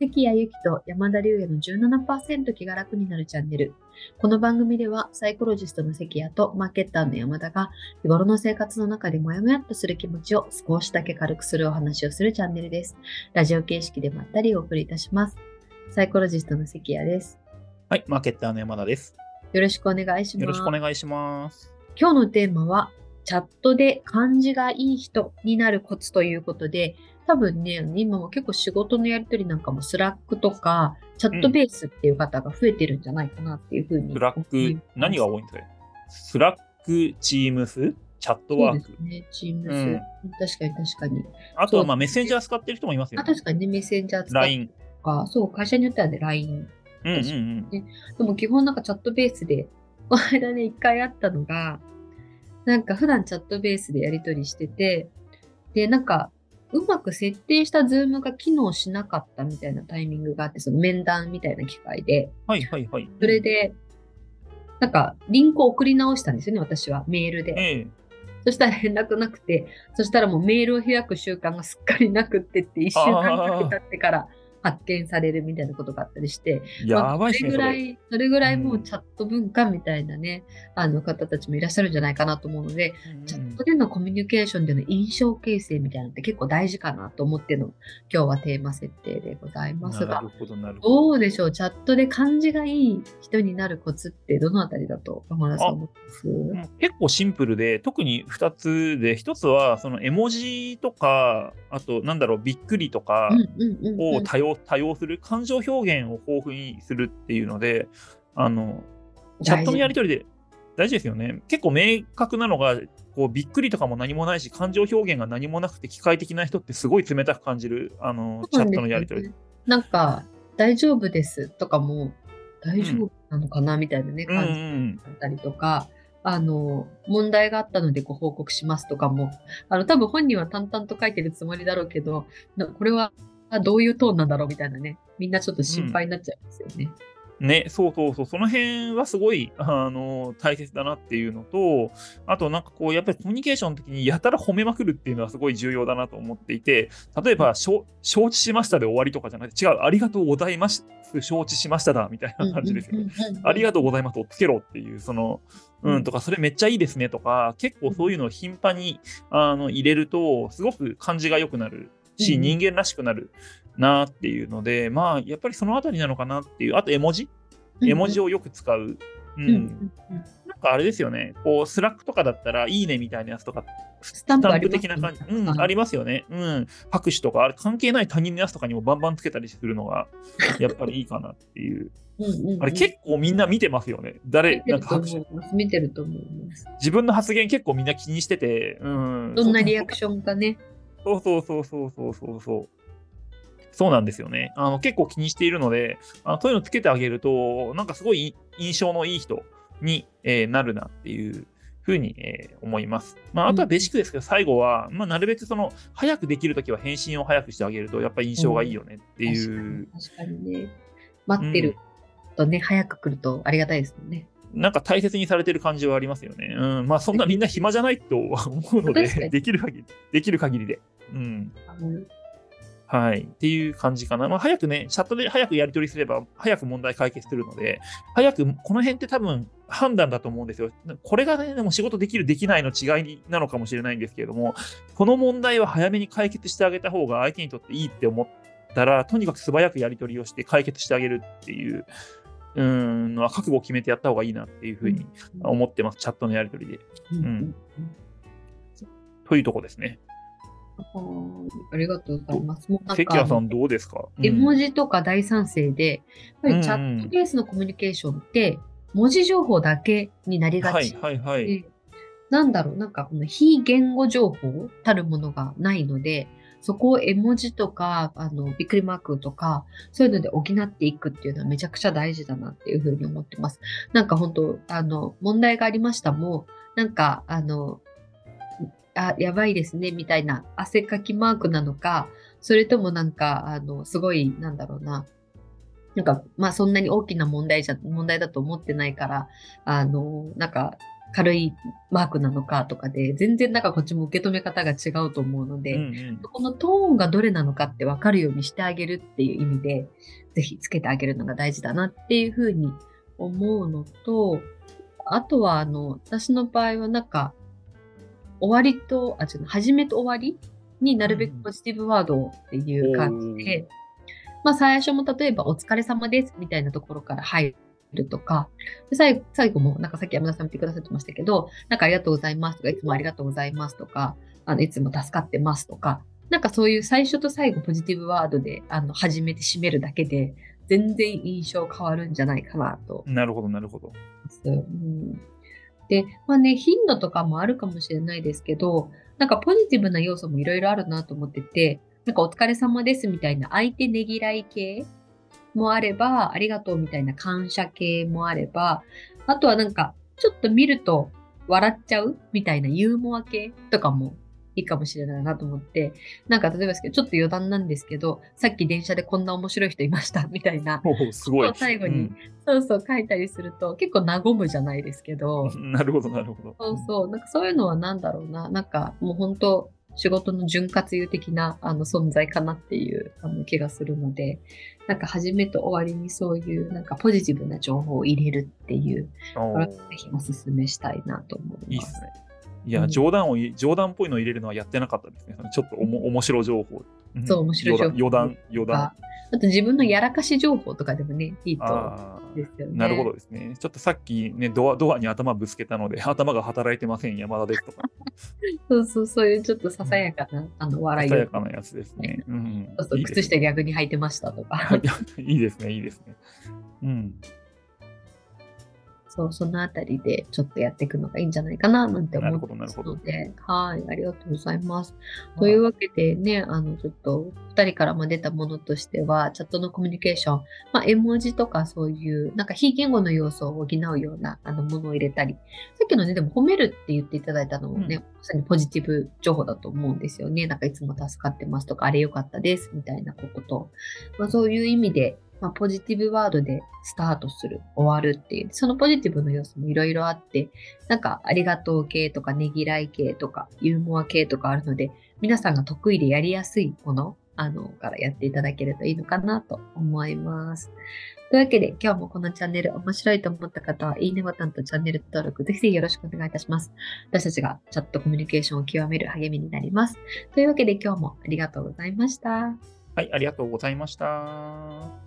関谷由紀と山田龍也の17%気が楽になるチャンネル。この番組ではサイコロジストの関谷とマーケッターの山田が日頃の生活の中でもやもやっとする気持ちを少しだけ軽くするお話をするチャンネルです。ラジオ形式でまったりお送りいたします。サイコロジストの関谷です。はい、マーケッターの山田です。よろしくお願いします。よろしくお願いします。今日のテーマは、チャットで感じがいい人になるコツということで、多分ね、今も結構仕事のやりとりなんかも Slack とか、チャットベースっていう方が増えてるんじゃないかなっていうふうに Slack 何が多いんですか？ Slack、Teams、Chatwork？ね、 Teams。うん確かに確かに。あとは、まあ、メッセンジャー使ってる人もいますよあ、ね。確かにね、メッセンジャー使う LINE。とか、そう、会社によってはね、LINE。うんうんうん。でも基本なんかチャットベースで、この間ね、一回あったのが、なんか普段チャットベースでやり取りしてて、で、なんか、うまく設定した Zoom が機能しなかったみたいなタイミングがあって、その面談みたいな機会で、はいはいはい。それで、なんか、リンクを送り直したんですよね、私は、メールで。ええ。そしたら連絡なくて、そしたらもうメールを開く習慣がすっかりなくってって、一週間かけ経ってから発見されるみたいなことがあったりして、まあやばいっすね、それ。それぐらい、それぐらいもううんチャット文化みたいなね、あの方たちもいらっしゃるんじゃないかなと思うので、チャットでのコミュニケーションでの印象形成みたいなのって結構大事かなと思っての今日はテーマ設定でございますが。ど、うでしょう、チャットで感じがいい人になるコツってどのあたりだと山田さん思いますうん結構シンプルで、特に2つで、1つは、その絵文字とか、あと、なんだろう、びっくりとかうんうんうんうんを多用する、感情表現を豊富にするっていうので、あの、チャットのやり取りで大事ですよね。結構明確なのが、こうびっくりとかも何もないし、感情表現が何もなくて機械的な人ってすごい冷たく感じる、あの、チャットのやり取り。なんか、大丈夫ですとかも、大丈夫なのかなみたいなね、うんう感じんだったりとか、あの、問題があったのでご報告しますとかも、あの、多分本人は淡々と書いてるつもりだろうけど、なこれはあどういうトーンなんだろうみたいなね、みんなちょっと心配になっちゃいますよね。ね、そうそうそう、その辺はすごい、あの、大切だなっていうのと、あとなんかこう、やっぱりコミュニケーションの時にやたら褒めまくるっていうのはすごい重要だなと思っていて、例えば、承知しましたで終わりとかじゃなくて、違う、ありがとうございます、承知しましただ、みたいな感じですよね。ありがとうございますをつけろっていう、その、うんうん、とか、それめっちゃいいですねとか、結構そういうのを頻繁にあの入れると、すごく感じが良くなるし、うん人間らしくなるなっていうので、まあ、やっぱりそのあたりなのかなっていう、あと絵文字？絵文字を、をよく使う。うん。うんなんかあれですよね、こう、 Slack とかだったら、いいねみたいなやつとか、スタンプ的な感じ、うん、はいありますよね。うん。拍手とか、あれ関係ない他人のやつとかにもバンバンつけたりするのが、やっぱりいいかなっていう。うんうんうんあれ結構みんな見てますよね。誰、なんか拍手。見てると思います。自分の発言結構みんな気にしてて、うん。どんなリアクションかね。そうそうそうそうそうそうそう。そうなんですよね。あの結構気にしているので、あのそういうのつけてあげると、なんかすごい印象のいい人に、えーなるなっていうふうに、えー思います。まあ、あとはベーシックですけど、最後は、まあ、なるべくその、早くできるときは返信を早くしてあげると、やっぱり印象がいいよねっていう、確かに確かにね。待ってるとね、早く来るとありがたいですもんね。なんか大切にされてる感じはありますよね。うん。まあ、そんなみんな暇じゃないとは思うのでできる限り、できる限りで。うん。はい。っていう感じかな。まあ、早くね、チャットで早くやり取りすれば、早く問題解決するので、早く、この辺って多分判断だと思うんですよ。これがね、でも仕事できる、できないの違いなのかもしれないんですけれども、この問題は早めに解決してあげた方が相手にとっていいって思ったら、とにかく素早くやり取りをして解決してあげるっていう、うーんのは覚悟を決めてやった方がいいなっていうふうに思ってます。チャットのやり取りで。うんんというとこですね。はいありがとうございます。もうなんかさんどうですか、絵文字字とか大賛成で、やっぱりチャットベースのコミュニケーションって、文字情報だけになりがはいち。はいはい。でなんだろう、なんかこの非言語情報たるものがないので、そこを絵文字とか、あの、びっくりマークとか、そういうので補っていくっていうのはめちゃくちゃ大事だなっていうふうに思ってます。なんか本当あの、問題がありましたも、なんか、あの、あ、やばいですね、みたいな汗かきマークなのか、それともなんか、あの、すごい、なんだろうな、なんか、まあそんなに大きな問題じゃ、問題だと思ってないから、あの、なんか、軽いマークなのかとかで、全然なんかこっちも受け止め方が違うと思うので、うんうん。このトーンがどれなのかって分かるようにしてあげるっていう意味で、ぜひつけてあげるのが大事だなっていうふうに思うのと、あとは、あの、私の場合はなんか、終わりと、あ、違う、始めと終わりになるべくポジティブワードをっていう感じで、まあ最初も例えばお疲れ様ですみたいなところから入るとか、で最後最後もなんかさっき山田さん言ってくださってましたけど、なんかありがとうございますとか、いつもありがとうございますとか、あのいつも助かってますとか、なんかそういう最初と最後ポジティブワードであの始めて締めるだけで、全然印象変わるんじゃないかなと。なるほど、なるほど。うん、で、まあね、頻度とかもあるかもしれないですけど、なんかポジティブな要素もいろいろあるなと思ってて、なんかお疲れ様ですみたいな相手ねぎらい系もあれば、ありがとうみたいな感謝系もあれば、あとはなんかちょっと見ると笑っちゃうみたいなユーモア系とかもいいかもしれないなと思って、なんか例えばですけど、ちょっと余談なんですけど、さっき電車でこんな面白い人いましたみたいな、すごい。最後にそうそう書いたりすると結構和むじゃないですけど、う んなるほど、なるほど。そうそう、なんかそういうのはなんだろうな、なんかもう本当仕事の潤滑油的なあの存在かなっていうあの気がするので、なんか始めと終わりにそういうなんかポジティブな情報を入れるっていう、これはぜひお勧めしたいなと思います。いいっすね。いうや、ん冗談をい、冗談っぽいのを入れるのはやってなかったですね。ちょっとおも面白情報。んそう面白い情報余談、余談。ああと自分のやらかし情報とかでもね、いいとですよね。なるほどですね。ちょっとさっきね、ドアドアに頭ぶつけたので、頭が働いてません、山田ですとか、そうそう、そういうちょっとささやかな、あの笑いをさやかなやつですね。うん そうそういいね靴下逆に履いてましたとか。いいですね、いいですね。うん。そう、そのあたりでちょっとやっていくのがいいんじゃないかななんて思ってますので、はい、ありがとうございます。というわけでね、あの、ちょっと2人からも出たものとしては、チャットのコミュニケーション、まあ、絵文字とかそういう、なんか非言語の要素を補うようなあのものを入れたり、さっきのね、でも褒めるって言っていただいたのもね、うん。まさにポジティブ情報だと思うんですよね。なんかいつも助かってますとか、あれ良かったですみたいなことと、まあ、そういう意味で、まあ、ポジティブワードでスタートする、終わるっていう、そのポジティブの要素もいろいろあって、なんかありがとう系とかねぎらい系とかユーモア系とかあるので、皆さんが得意でやりやすいもの、あの、からやっていただけるといいのかなと思います。というわけで、今日もこのチャンネル面白いと思った方は、いいねボタンとチャンネル登録、ぜひぜひよろしくお願いいたします。私たちがチャットコミュニケーションを極める励みになります。というわけで、今日もありがとうございました。はい、ありがとうございました。